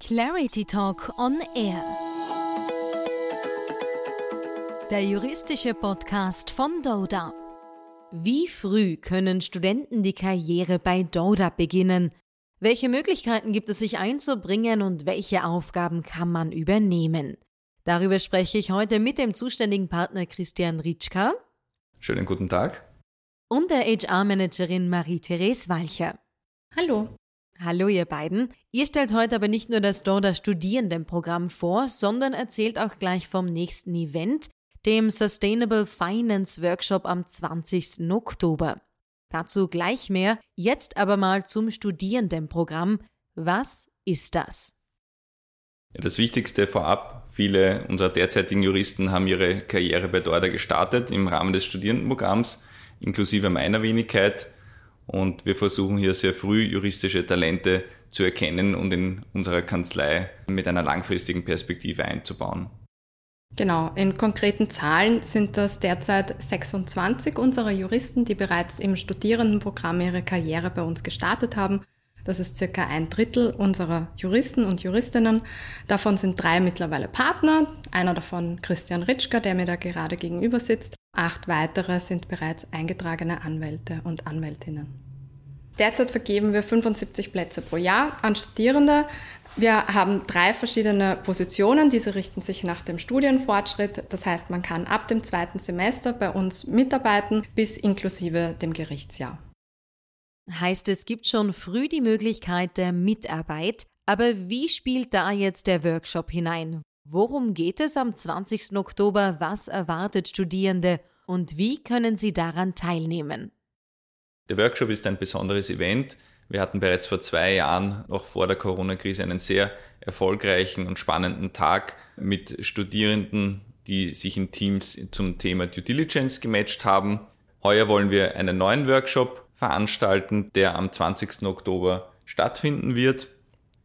Clarity Talk on Air. Der juristische Podcast von Doda. Wie früh können Studenten die Karriere bei Doda beginnen? Welche Möglichkeiten gibt es, sich einzubringen und welche Aufgaben kann man übernehmen? Darüber spreche ich heute mit dem zuständigen Partner Christian Ritschka. Schönen guten Tag. Und der HR-Managerin Marie-Therese Walcher. Hallo. Hallo ihr beiden. Ihr stellt heute aber nicht nur das Dorda Studierendenprogramm vor, sondern erzählt auch gleich vom nächsten Event, dem Sustainable Finance Workshop am 20. Oktober. Dazu gleich mehr, jetzt aber mal zum Studierendenprogramm. Was ist das? Das Wichtigste vorab, viele unserer derzeitigen Juristen haben ihre Karriere bei Dorda gestartet im Rahmen des Studierendenprogramms, inklusive meiner Wenigkeit. Und wir versuchen hier sehr früh juristische Talente zu erkennen und in unserer Kanzlei mit einer langfristigen Perspektive einzubauen. Genau, in konkreten Zahlen sind das derzeit 26 unserer Juristen, die bereits im Studierendenprogramm ihre Karriere bei uns gestartet haben. Das ist circa ein Drittel unserer Juristen und Juristinnen. Davon sind drei mittlerweile Partner, einer davon Christian Ritschka, der mir da gerade gegenüber sitzt. Acht weitere sind bereits eingetragene Anwälte und Anwältinnen. Derzeit vergeben wir 75 Plätze pro Jahr an Studierende. Wir haben drei verschiedene Positionen. Diese richten sich nach dem Studienfortschritt. Das heißt, man kann ab dem zweiten Semester bei uns mitarbeiten bis inklusive dem Gerichtsjahr. Heißt, es gibt schon früh die Möglichkeit der Mitarbeit. Aber wie spielt da jetzt der Workshop hinein? Worum geht es am 20. Oktober? Was erwartet Studierende? Und wie können sie daran teilnehmen? Der Workshop ist ein besonderes Event. Wir hatten bereits vor zwei Jahren, noch vor der Corona-Krise, einen sehr erfolgreichen und spannenden Tag mit Studierenden, die sich in Teams zum Thema Due Diligence gematcht haben. Heuer wollen wir einen neuen Workshop veranstalten, der am 20. Oktober stattfinden wird.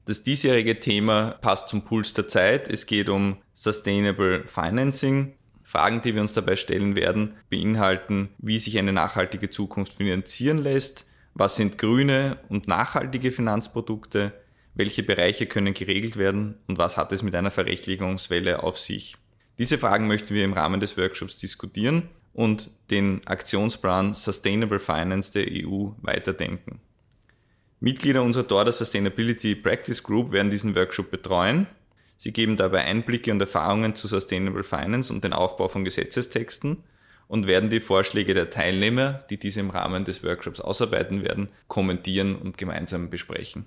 Das diesjährige Thema passt zum Puls der Zeit. Es geht um Sustainable Financing. Fragen, die wir uns dabei stellen werden, beinhalten, wie sich eine nachhaltige Zukunft finanzieren lässt, was sind grüne und nachhaltige Finanzprodukte, welche Bereiche können geregelt werden und was hat es mit einer Verrechtlichungswelle auf sich. Diese Fragen möchten wir im Rahmen des Workshops diskutieren und den Aktionsplan Sustainable Finance der EU weiterdenken. Mitglieder unserer Dorda Sustainability Practice Group werden diesen Workshop betreuen. Sie geben dabei Einblicke und Erfahrungen zu Sustainable Finance und den Aufbau von Gesetzestexten und werden die Vorschläge der Teilnehmer, die diese im Rahmen des Workshops ausarbeiten werden, kommentieren und gemeinsam besprechen.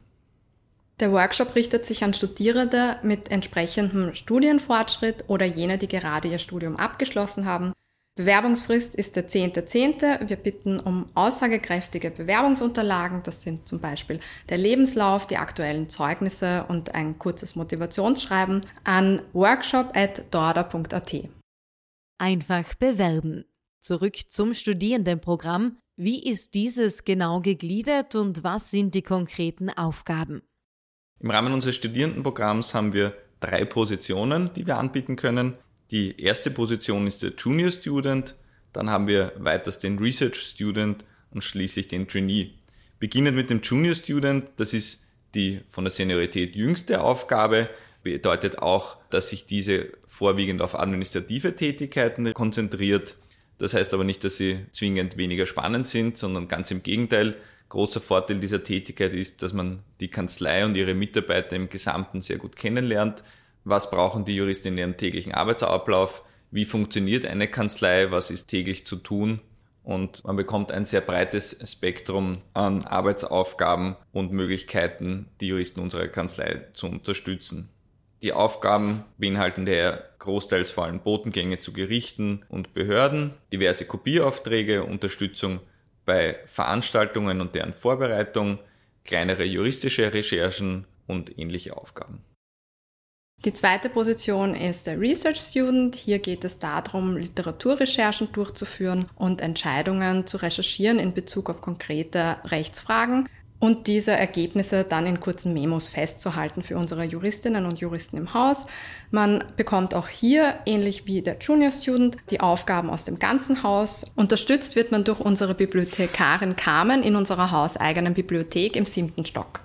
Der Workshop richtet sich an Studierende mit entsprechendem Studienfortschritt oder jene, die gerade ihr Studium abgeschlossen haben Bewerbungsfrist ist der 10.10. .10. Wir bitten um aussagekräftige Bewerbungsunterlagen. Das sind zum Beispiel der Lebenslauf, die aktuellen Zeugnisse und ein kurzes Motivationsschreiben an workshop.dorda.at. Einfach bewerben. Zurück zum Studierendenprogramm. Wie ist dieses genau gegliedert und was sind die konkreten Aufgaben? Im Rahmen unseres Studierendenprogramms haben wir drei Positionen, die wir anbieten können. Die erste Position ist der Junior Student, dann haben wir weiters den Research Student und schließlich den Trainee. Beginnend mit dem Junior Student, das ist die von der Seniorität jüngste Aufgabe, bedeutet auch, dass sich diese vorwiegend auf administrative Tätigkeiten konzentriert. Das heißt aber nicht, dass sie zwingend weniger spannend sind, sondern ganz im Gegenteil. Großer Vorteil dieser Tätigkeit ist, dass man die Kanzlei und ihre Mitarbeiter im Gesamten sehr gut kennenlernt, was brauchen die Juristen in ihrem täglichen Arbeitsablauf, wie funktioniert eine Kanzlei, was ist täglich zu tun und man bekommt ein sehr breites Spektrum an Arbeitsaufgaben und Möglichkeiten, die Juristen unserer Kanzlei zu unterstützen. Die Aufgaben beinhalten daher großteils vor allem Botengänge zu Gerichten und Behörden, diverse Kopieraufträge, Unterstützung bei Veranstaltungen und deren Vorbereitung, kleinere juristische Recherchen und ähnliche Aufgaben. Die zweite Position ist der Research Student. Hier geht es darum, Literaturrecherchen durchzuführen und Entscheidungen zu recherchieren in Bezug auf konkrete Rechtsfragen und diese Ergebnisse dann in kurzen Memos festzuhalten für unsere Juristinnen und Juristen im Haus. Man bekommt auch hier, ähnlich wie der Junior Student, die Aufgaben aus dem ganzen Haus. Unterstützt wird man durch unsere Bibliothekarin Carmen in unserer hauseigenen Bibliothek im siebten Stock.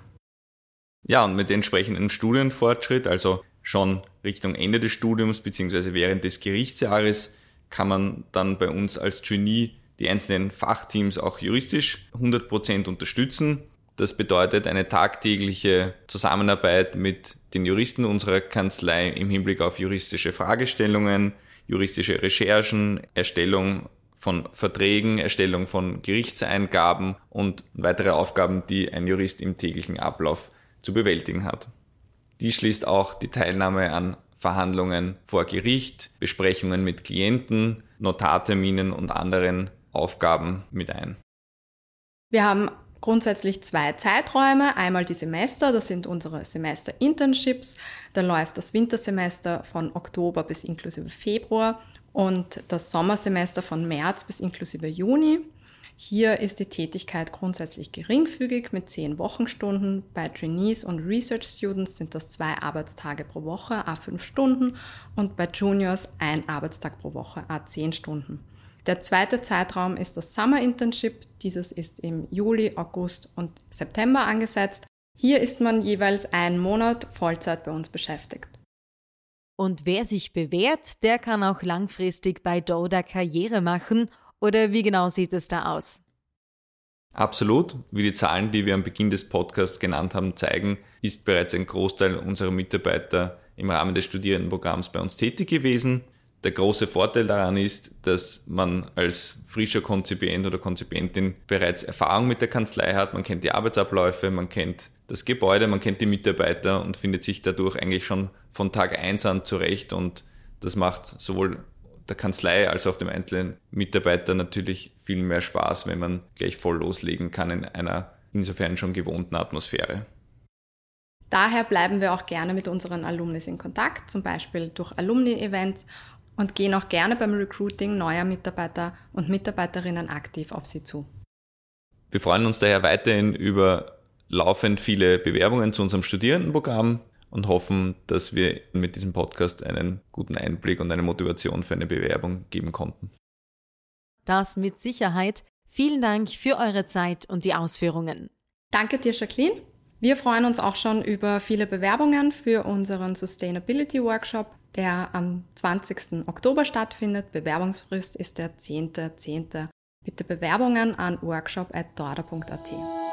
Ja, und mit entsprechendem Studienfortschritt, also schon Richtung Ende des Studiums bzw. während des Gerichtsjahres, kann man dann bei uns als Trainee die einzelnen Fachteams auch juristisch 100% unterstützen. Das bedeutet eine tagtägliche Zusammenarbeit mit den Juristen unserer Kanzlei im Hinblick auf juristische Fragestellungen, juristische Recherchen, Erstellung von Verträgen, Erstellung von Gerichtseingaben und weitere Aufgaben, die ein Jurist im täglichen Ablauf zu bewältigen hat. Dies schließt auch die Teilnahme an Verhandlungen vor Gericht, Besprechungen mit Klienten, Notarterminen und anderen Aufgaben mit ein. Wir haben grundsätzlich zwei Zeiträume. Einmal die Semester, das sind unsere Semester-Internships. Da läuft das Wintersemester von Oktober bis inklusive Februar und das Sommersemester von März bis inklusive Juni. Hier ist die Tätigkeit grundsätzlich geringfügig mit zehn Wochenstunden. Bei Trainees und Research Students sind das zwei Arbeitstage pro Woche, a fünf Stunden und bei Juniors ein Arbeitstag pro Woche, a zehn Stunden. Der zweite Zeitraum ist das Summer Internship. Dieses ist im Juli, August und September angesetzt. Hier ist man jeweils einen Monat Vollzeit bei uns beschäftigt. Und wer sich bewährt, der kann auch langfristig bei Doda Karriere machen oder wie genau sieht es da aus? Absolut. Wie die Zahlen, die wir am Beginn des Podcasts genannt haben, zeigen, ist bereits ein Großteil unserer Mitarbeiter im Rahmen des Studierendenprogramms bei uns tätig gewesen. Der große Vorteil daran ist, dass man als frischer Konzipient oder Konzipientin bereits Erfahrung mit der Kanzlei hat. Man kennt die Arbeitsabläufe, man kennt das Gebäude, man kennt die Mitarbeiter und findet sich dadurch eigentlich schon von Tag 1 an zurecht. Und das macht sowohl der Kanzlei als auch dem einzelnen Mitarbeiter natürlich viel mehr Spaß, wenn man gleich voll loslegen kann in einer insofern schon gewohnten Atmosphäre. Daher bleiben wir auch gerne mit unseren Alumnis in Kontakt, zum Beispiel durch Alumni-Events und gehen auch gerne beim Recruiting neuer Mitarbeiter und Mitarbeiterinnen aktiv auf sie zu. Wir freuen uns daher weiterhin über laufend viele Bewerbungen zu unserem Studierendenprogramm und hoffen, dass wir mit diesem Podcast einen guten Einblick und eine Motivation für eine Bewerbung geben konnten. Das mit Sicherheit. Vielen Dank für eure Zeit und die Ausführungen. Danke dir, Jacqueline. Wir freuen uns auch schon über viele Bewerbungen für unseren Sustainability Workshop, der am 20. Oktober stattfindet. Bewerbungsfrist ist der 10.10. .10. Bitte Bewerbungen an workshop.dorda.at.